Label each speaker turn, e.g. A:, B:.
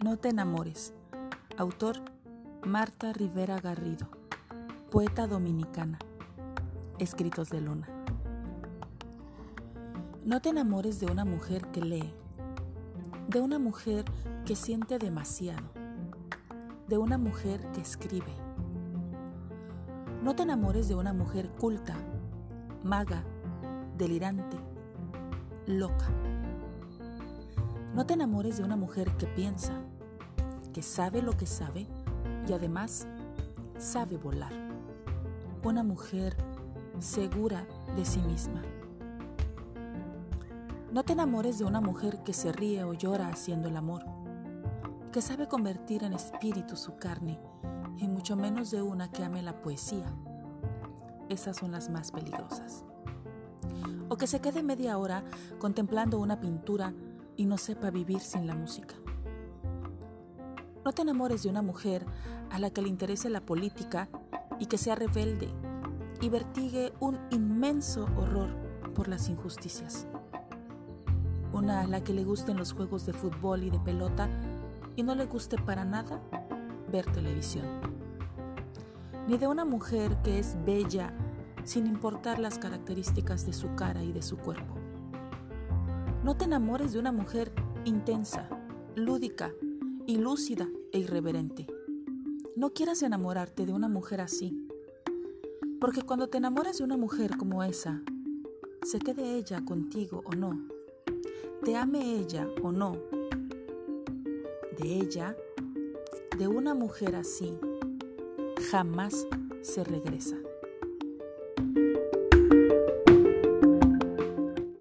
A: No te enamores. Autor Marta Rivera Garrido. Poeta dominicana. Escritos de Luna. No te enamores de una mujer que lee, de una mujer que siente demasiado, de una mujer que escribe. No te enamores de una mujer culta, maga, delirante, loca. No te enamores de una mujer que piensa, que sabe lo que sabe y además sabe volar. Una mujer segura de sí misma. No te enamores de una mujer que se ríe o llora haciendo el amor, que sabe convertir en espíritu su carne y mucho menos de una que ame la poesía. Esas son las más peligrosas. O que se quede media hora contemplando una pintura y no sepa vivir sin la música. No te enamores de una mujer a la que le interese la política y que sea rebelde y vertigue un inmenso horror por las injusticias. Una a la que le gusten los juegos de fútbol y de pelota y no le guste para nada ver televisión. Ni de una mujer que es bella sin importar las características de su cara y de su cuerpo. No te enamores de una mujer intensa, lúdica y lúcida e irreverente. No quieras enamorarte de una mujer así, porque cuando te enamoras de una mujer como esa, se quede ella contigo o no, te ame ella o no, de ella, de una mujer así, jamás se regresa.